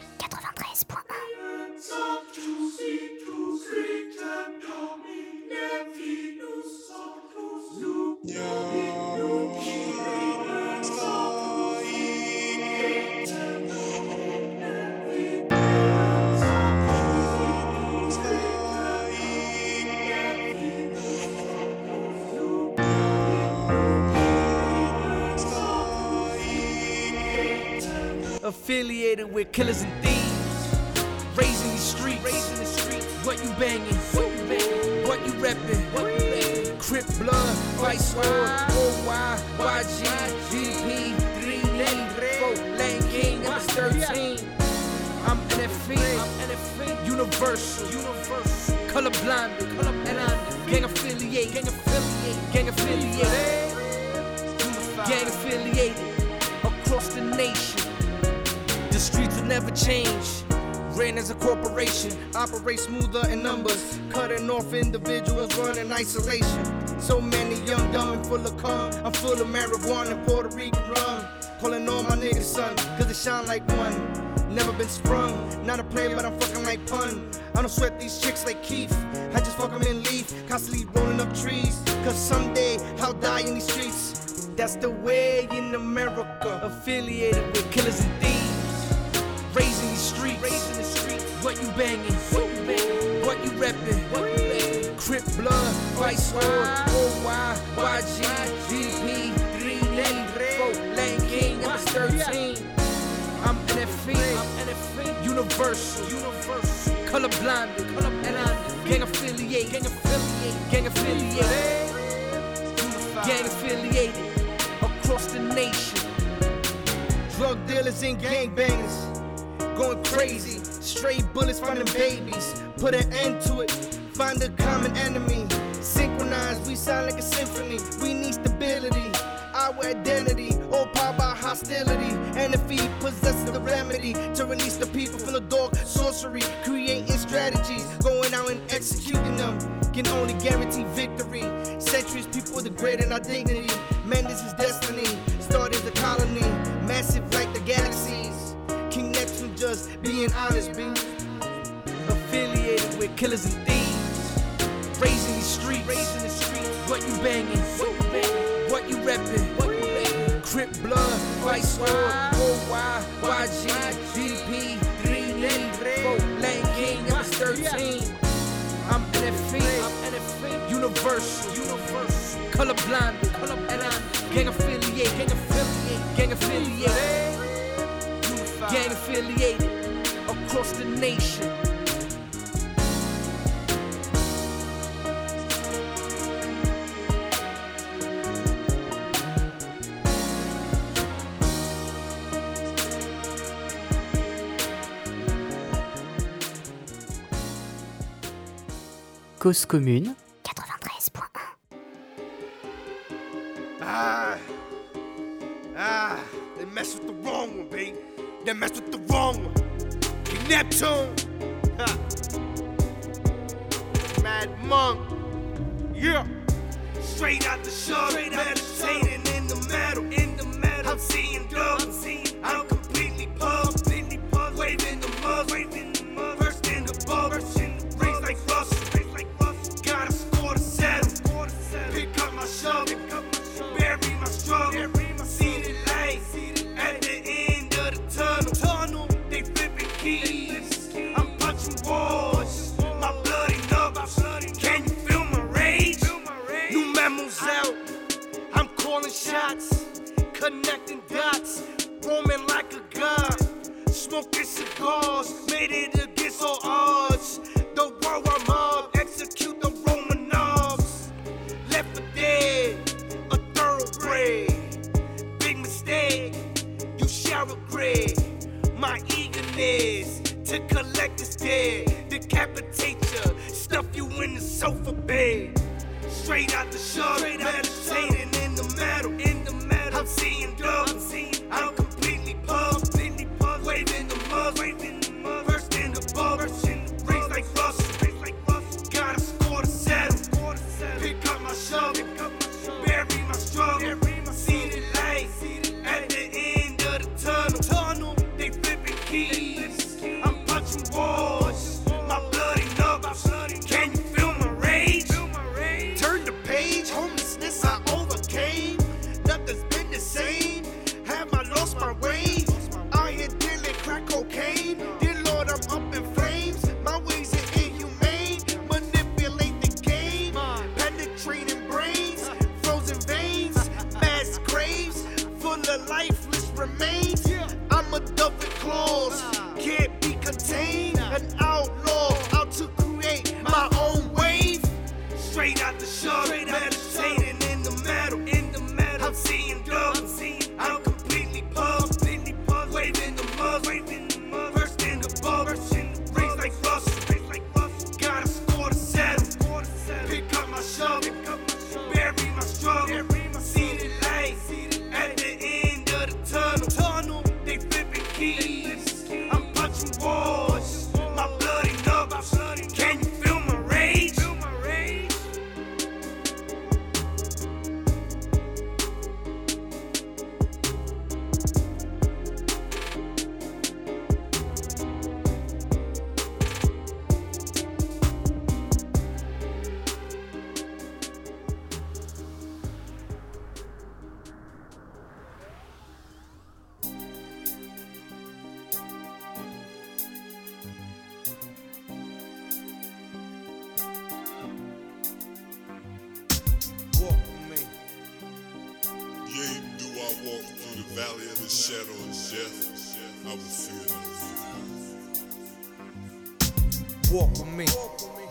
killers the sun, cause it shine like one. Never been sprung, not a player, but I'm fucking like pun. I don't sweat these chicks like Keith, I just fuck them and leave, constantly rolling up trees. Cause someday I'll die in these streets. That's the way in America, affiliated with killers and thieves. Raising these streets, raising the streets. What you banging, what you banging, what you reppin', what you reppin'. Crip blood, Vice Lord, OY, YG, 3 ladies. King, I'm 13. I'm NFE, I'm Universal, colorblind, colorblind, gang affiliate, gang affiliate, gang affiliate, gang affiliated across the nation. Drug dealers and gangbangers going crazy. Straight bullets finding babies. Put an end to it. Find a common enemy. Synchronized, we sound like a symphony. We need stability. Our identity, all powered by hostility. And if he possesses the remedy to release the people from the dark sorcery, creating strategies, going out and executing them can only guarantee victory. Centuries, people degrading our dignity. Man, this is destiny. Started the colony, massive like the galaxies. King Neptune just being honest, being affiliated with killers and thieves. Raising the streets, raising the streets. What you banging? What you banging? What you repping? What you repping? Crip blood, Vice Lord, OY, YG, GDP, 3 4 Lane King, I'm 13. I'm NFE, I'm NFE, Universal, Universal, colorblind, colorblind, gang affiliate, gang affiliate, gang affiliate, gang affiliated across the nation. Cause commune.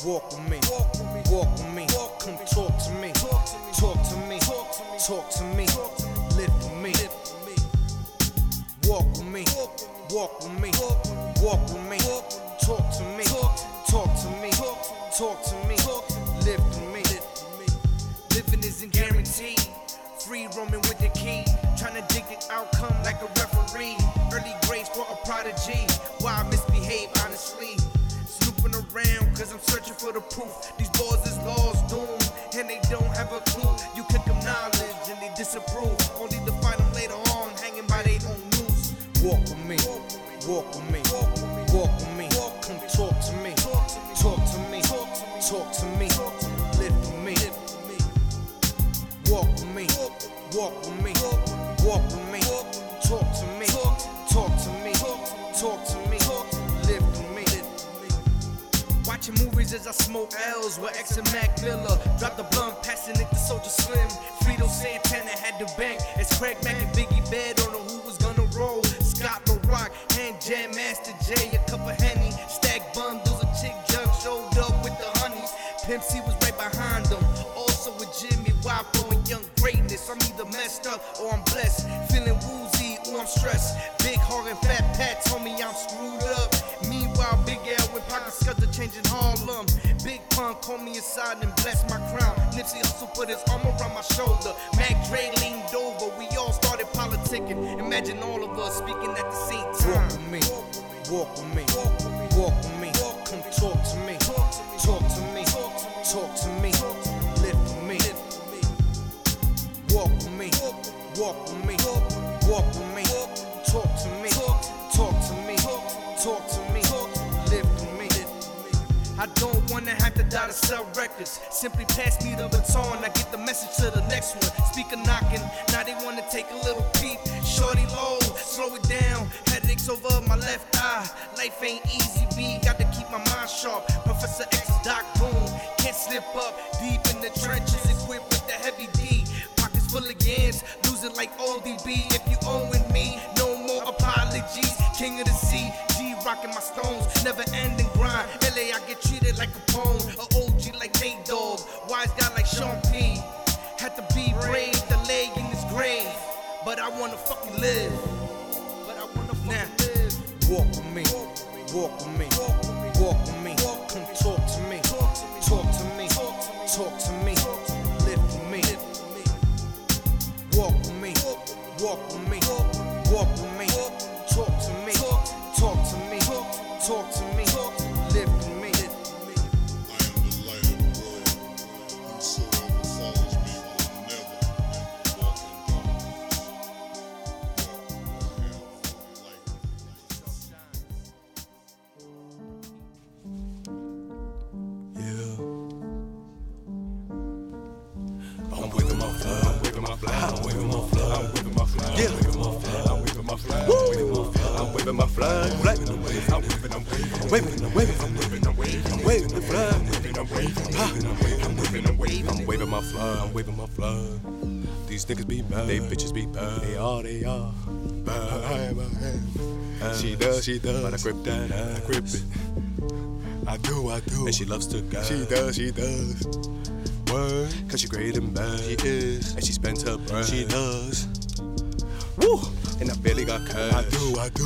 Walk with me, walk with me. Come talk to me, talk to me, talk to me, live for me. Walk with me, walk with me, walk with me. Talk to me, talk talk to me, talk to me, live for me. Living isn't guaranteed. Free roaming with the key, trying to dig the outcome like a referee. Early grades for a prodigy. For the proof. These And Mac Miller. Drop the blunt, passing it to Soldier Slim. Frito Santana had the bank It's Craig Mack and Biggie bed on who was gonna roll. Scott Rock, Hand Jam, Master called me aside and blessed my crown. Nipsey Hustle put his arm around my shoulder. Mac Dre leaned over. We all started politicking. Imagine all of us speaking at the same time. Walk with me, walk with me, walk with me. Come talk to me, talk to me, talk to me, live for me. Walk with me, walk with me, walk with me. Talk to me, I don't wanna have to die to sell records. Simply pass me the baton, I get the message to the next one. Speaker knocking, now they wanna take a little peep. Shorty low, slow it down. Headaches over my left eye. Life ain't easy, B. Got to keep my mind sharp. Professor X is Doc Boom. Can't slip up deep in the trenches, equipped with the heavy D. Pockets full of yams, losing like ODB. If you owing me, no more apologies. King of the sea, G rocking my stones, never ending grind. LA, I get like a pawn, a OG like Nate Dogg, wise guy like Sean P. Had to be brave, the leg in his grave, but I wanna fucking live. But I wanna fucking live. Walk with me, walk with me, I'm waving my flag, I'm waving my flag, I'm waving, I'm waving, I'm waving, I'm waving, I'm waving, I'm waving the flag, I'm waving, I'm waving, I'm waving, I'm waving, I'm waving, my flag, I'm waving my flag. These niggas be bad, they bitches be bad, they are, they are bad. I am, I am. She does, she does, but I grip that, I grip it. I do, I do, and she loves to God. She does, she does. Word. Cause she great and bad. She is. And she spends her bread. She does. Woo! And I barely got cash. I do, I do.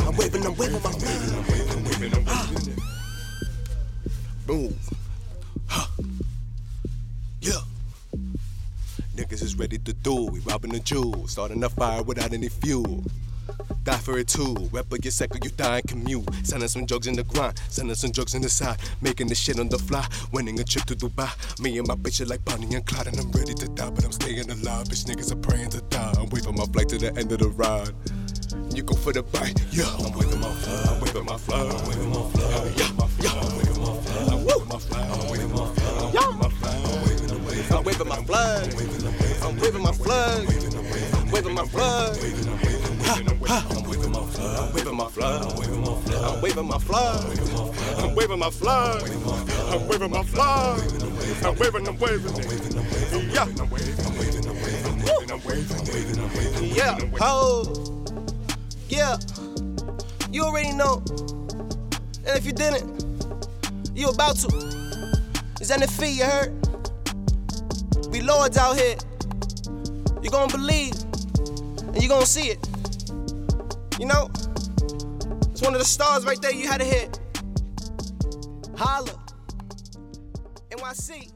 Move. Ah. Huh. Yeah. Niggas is ready to do. We robbing the jewels, starting a fire without any fuel. Die for it too. Get sick or you die and commute. Sending some drugs in the grind, sending some drugs in the side. Making the shit on the fly, winning a trip to Dubai. Me and my bitch are like Bonnie and Clyde, and I'm ready to die, but I'm staying alive. Bitch niggas are praying to die. I'm waiting for my flight to the end of the ride. You go for the bite. Yeah, I'm waving my flag. I'm waving my flag. I'm waving my flag. Yeah, yeah. I'm waving my flag. I'm waving my flag. I'm waving my flag. I'm waving my flag. I'm waving my flag. I'm waving my flag. I'm waving my flag. I'm waving my flag. I'm waving my flag. I'm waving my flag. I'm waving my flag. I'm waving my flag. I'm waving, I'm waving it. Yeah. I'm waving, I'm waving, I'm waving, I'm waving, I'm waving, I'm. Yeah. Ho. Yeah. You already know. And if you didn't, you about to. It's on the you heard? We lords out here. You gonna believe, and you gonna see it. You know? It's one of the stars right there you had to hit. Holla. NYC.